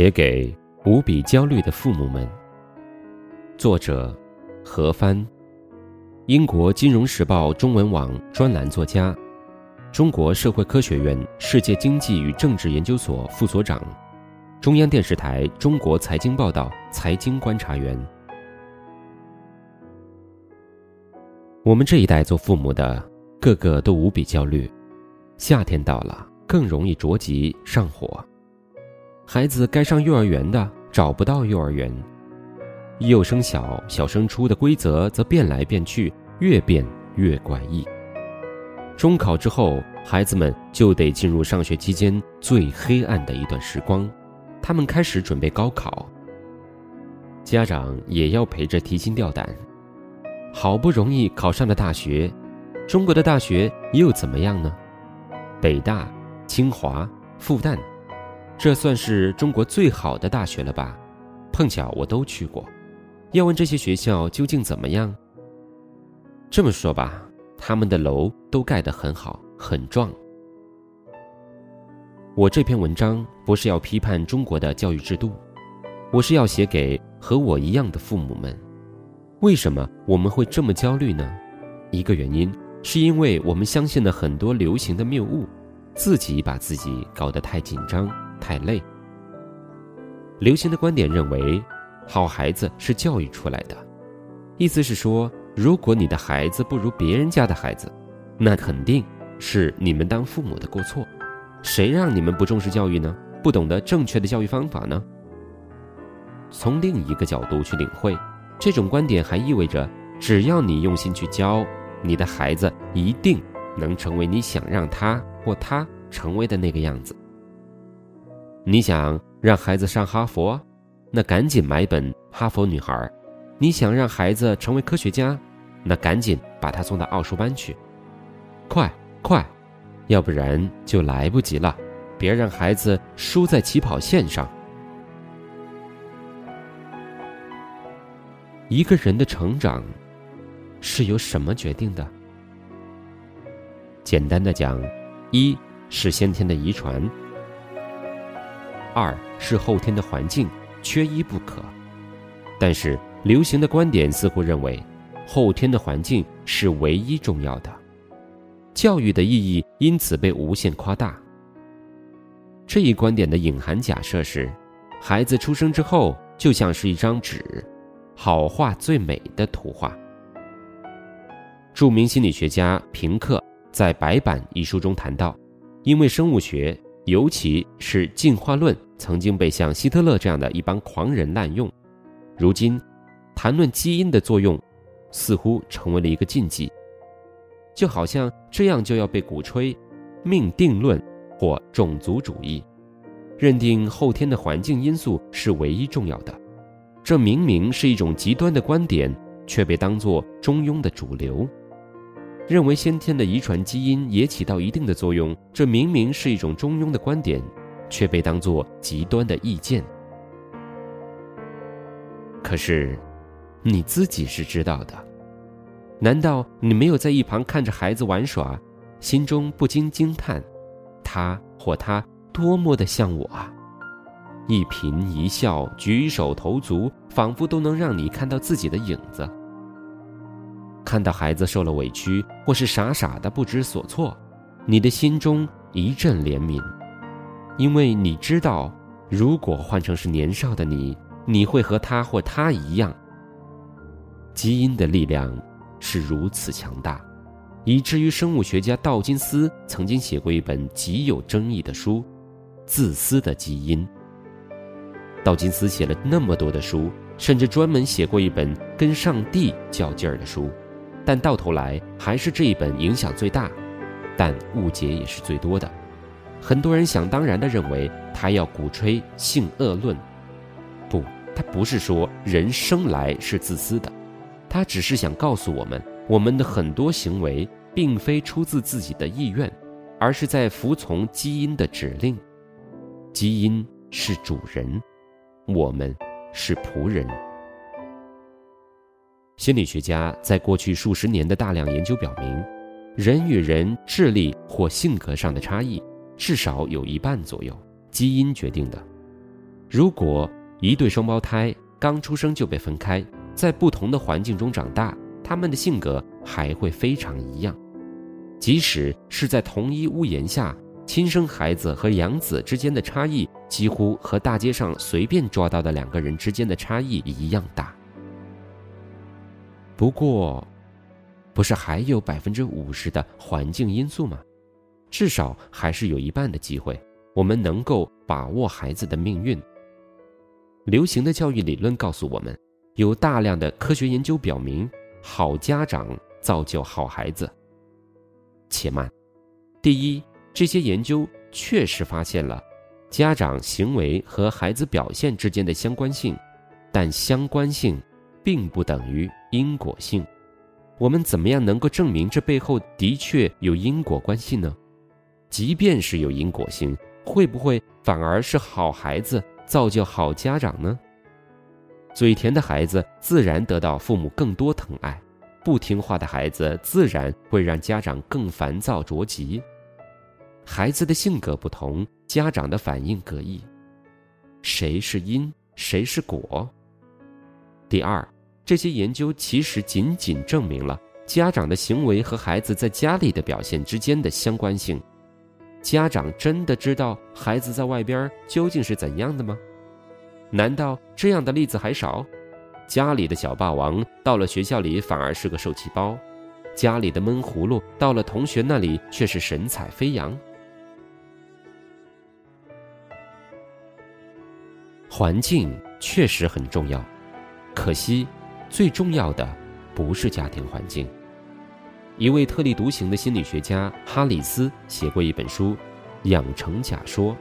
写给无比焦虑的父母们。作者：何帆，英国《金融时报》中文网专栏作家，中国社会科学院世界经济与政治研究所副所长，中央电视台中国财经报道财经观察员。我们这一代做父母的，个个都无比焦虑。夏天到了，更容易着急上火。孩子该上幼儿园的找不到幼儿园，幼升小、小升初的规则则变来变去，越变越怪异。中考之后，孩子们就得进入上学期间最黑暗的一段时光，他们开始准备高考。家长也要陪着提心吊胆。好不容易考上了大学，中国的大学又怎么样呢？北大、清华、复旦。这算是中国最好的大学了吧？碰巧我都去过。要问这些学校究竟怎么样？这么说吧，他们的楼都盖得很好，很壮。我这篇文章不是要批判中国的教育制度，我是要写给和我一样的父母们。为什么我们会这么焦虑呢？一个原因是因为我们相信了很多流行的谬误，自己把自己搞得太紧张。太累。流行的观点认为，好孩子是教育出来的，意思是说，如果你的孩子不如别人家的孩子，那肯定是你们当父母的过错。谁让你们不重视教育呢？不懂得正确的教育方法呢？从另一个角度去领会，这种观点还意味着，只要你用心去教，你的孩子一定能成为你想让他或他成为的那个样子。你想让孩子上哈佛，那赶紧买本《哈佛女孩》；你想让孩子成为科学家，那赶紧把他送到奥数班去。快快，要不然就来不及了！别让孩子输在起跑线上。一个人的成长是由什么决定的？简单的讲，一是先天的遗传。二是后天的环境，缺一不可。但是流行的观点似乎认为，后天的环境是唯一重要的，教育的意义因此被无限夸大。这一观点的隐含假设是，孩子出生之后就像是一张纸，好画最美的图画。著名心理学家平克在《白板》一书中谈到，因为生物学。尤其是进化论曾经被像希特勒这样的一帮狂人滥用，如今谈论基因的作用，似乎成为了一个禁忌，就好像这样就要被鼓吹命定论或种族主义，认定后天的环境因素是唯一重要的。这明明是一种极端的观点，却被当作中庸的主流。认为先天的遗传基因也起到一定的作用，这明明是一种中庸的观点，却被当作极端的意见。可是，你自己是知道的，难道你没有在一旁看着孩子玩耍，心中不禁惊叹，他或他多么的像我啊！一颦一笑、举手投足，仿佛都能让你看到自己的影子。看到孩子受了委屈，或是傻傻的不知所措，你的心中一阵怜悯，因为你知道，如果换成是年少的你，你会和他或他一样。基因的力量是如此强大，以至于生物学家道金斯曾经写过一本极有争议的书《自私的基因》。道金斯写了那么多的书，甚至专门写过一本跟上帝较劲儿的书。但到头来还是这一本影响最大，但误解也是最多的。很多人想当然地认为他要鼓吹性恶论，不，他不是说人生来是自私的，他只是想告诉我们，我们的很多行为并非出自自己的意愿，而是在服从基因的指令。基因是主人，我们是仆人。心理学家在过去数十年的大量研究表明，人与人智力或性格上的差异，至少有一半左右基因决定的。如果一对双胞胎刚出生就被分开，在不同的环境中长大，他们的性格还会非常一样。即使是在同一屋檐下，亲生孩子和养子之间的差异，几乎和大街上随便抓到的两个人之间的差异一样大。不过，不是还有百分之五十的环境因素吗？至少还是有一半的机会，我们能够把握孩子的命运。流行的教育理论告诉我们，有大量的科学研究表明，好家长造就好孩子。且慢，第一，这些研究确实发现了家长行为和孩子表现之间的相关性，但相关性并不等于因果性。我们怎么样能够证明这背后的确有因果关系呢？即便是有因果性，会不会反而是好孩子造就好家长呢？嘴甜的孩子自然得到父母更多疼爱，不听话的孩子自然会让家长更烦躁着急。孩子的性格不同，家长的反应各异，谁是因，谁是果？第二。这些研究其实仅仅证明了家长的行为和孩子在家里的表现之间的相关性。家长真的知道孩子在外边究竟是怎样的吗？难道这样的例子还少？家里的小霸王到了学校里反而是个受气包，家里的闷葫芦到了同学那里却是神采飞扬。环境确实很重要，可惜。最重要的不是家庭环境。一位特立独行的心理学家哈里斯写过一本书《养成假说》。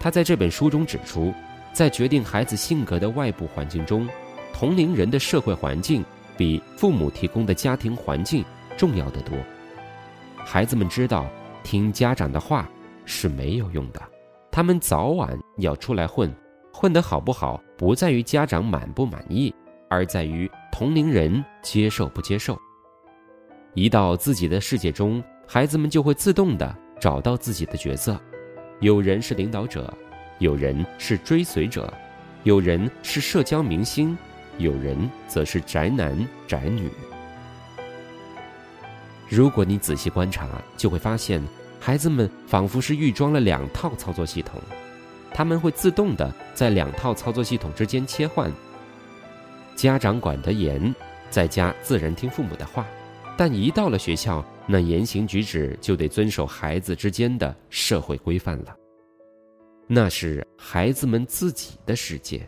他在这本书中指出，在决定孩子性格的外部环境中，同龄人的社会环境比父母提供的家庭环境重要得多。孩子们知道听家长的话是没有用的，他们早晚要出来混，混得好不好不在于家长满不满意。而在于同龄人接受不接受。一到自己的世界中，孩子们就会自动的找到自己的角色，有人是领导者，有人是追随者，有人是社交明星，有人则是宅男宅女。如果你仔细观察，就会发现，孩子们仿佛是预装了两套操作系统，他们会自动的在两套操作系统之间切换。家长管得严，在家自然听父母的话，但一到了学校，那言行举止就得遵守孩子之间的社会规范了。那是孩子们自己的世界。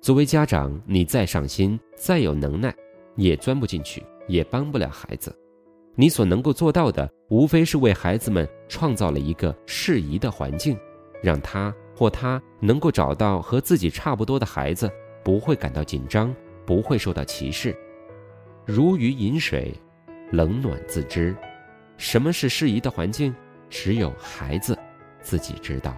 作为家长，你再上心、再有能耐，也钻不进去，也帮不了孩子。你所能够做到的，无非是为孩子们创造了一个适宜的环境，让他或他能够找到和自己差不多的孩子。不会感到紧张，不会受到歧视，如鱼饮水，冷暖自知。什么是适宜的环境？只有孩子自己知道。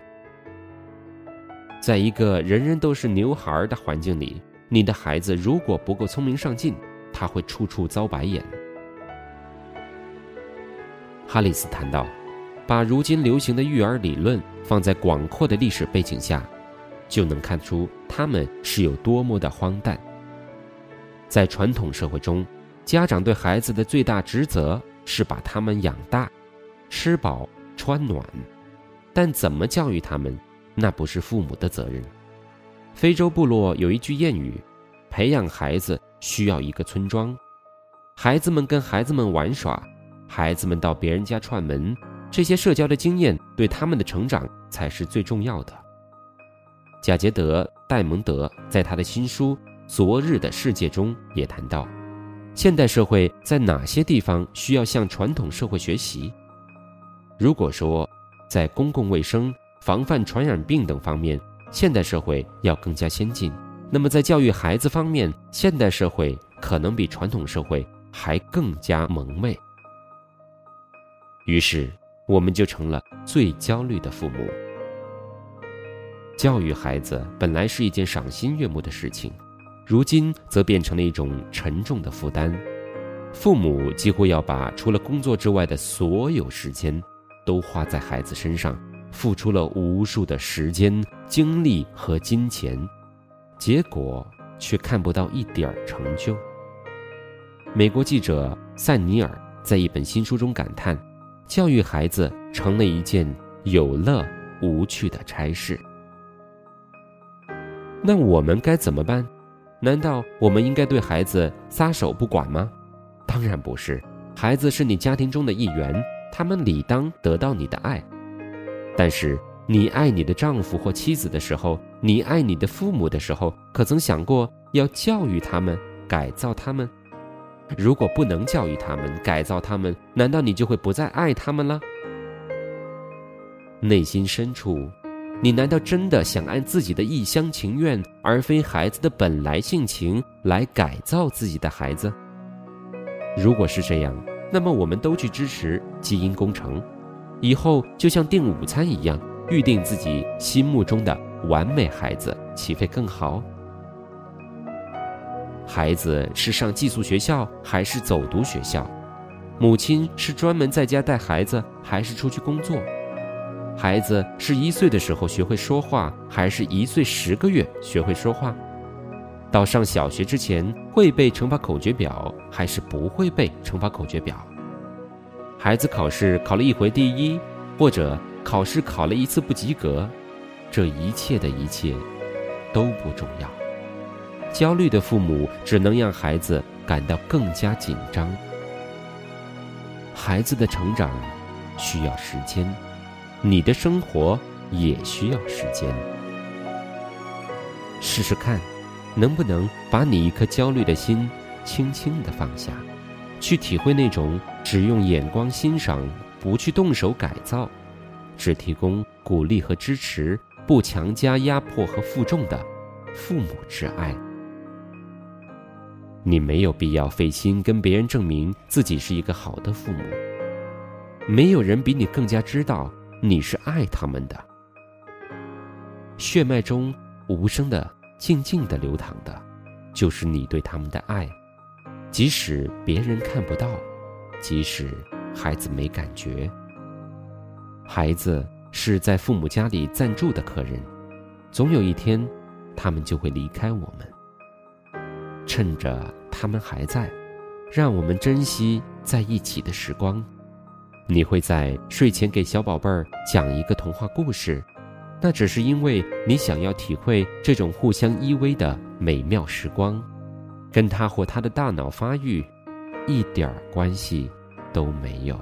在一个人人都是牛孩儿的环境里，你的孩子如果不够聪明上进，他会处处遭白眼。哈里斯谈到，把如今流行的育儿理论放在广阔的历史背景下。就能看出他们是有多么的荒诞。在传统社会中，家长对孩子的最大职责是把他们养大，吃饱穿暖，但怎么教育他们，那不是父母的责任。非洲部落有一句谚语：“培养孩子需要一个村庄，孩子们跟孩子们玩耍，孩子们到别人家串门，这些社交的经验对他们的成长才是最重要的。”贾杰德·戴蒙德在他的新书《昨日的世界》中也谈到，现代社会在哪些地方需要向传统社会学习？如果说在公共卫生、防范传染病等方面，现代社会要更加先进，那么在教育孩子方面，现代社会可能比传统社会还更加蒙昧。于是，我们就成了最焦虑的父母。教育孩子本来是一件赏心悦目的事情，如今则变成了一种沉重的负担。父母几乎要把除了工作之外的所有时间都花在孩子身上，付出了无数的时间、精力和金钱，结果却看不到一点儿成就。美国记者塞尼尔在一本新书中感叹：“教育孩子成了一件有乐无趣的差事。”那我们该怎么办？难道我们应该对孩子撒手不管吗？当然不是，孩子是你家庭中的一员，他们理当得到你的爱。但是，你爱你的丈夫或妻子的时候，你爱你的父母的时候，可曾想过要教育他们、改造他们？如果不能教育他们、改造他们，难道你就会不再爱他们了？内心深处。你难道真的想按自己的一厢情愿，而非孩子的本来性情来改造自己的孩子？如果是这样，那么我们都去支持基因工程，以后就像订午餐一样，预定自己心目中的完美孩子，岂非更好？孩子是上寄宿学校还是走读学校？母亲是专门在家带孩子，还是出去工作？孩子是一岁的时候学会说话，还是一岁十个月学会说话？到上小学之前会背乘法口诀表，还是不会背乘法口诀表？孩子考试考了一回第一，或者考试考了一次不及格，这一切的一切都不重要。焦虑的父母只能让孩子感到更加紧张。孩子的成长需要时间。你的生活也需要时间。试试看，能不能把你一颗焦虑的心轻轻的放下，去体会那种只用眼光欣赏，不去动手改造，只提供鼓励和支持，不强加压迫和负重的父母之爱。你没有必要费心跟别人证明自己是一个好的父母。没有人比你更加知道。你是爱他们的，血脉中无声的、静静的流淌的，就是你对他们的爱。即使别人看不到，即使孩子没感觉，孩子是在父母家里暂住的客人，总有一天，他们就会离开我们。趁着他们还在，让我们珍惜在一起的时光。你会在睡前给小宝贝儿讲一个童话故事，那只是因为你想要体会这种互相依偎的美妙时光，跟他或他的大脑发育一点关系都没有。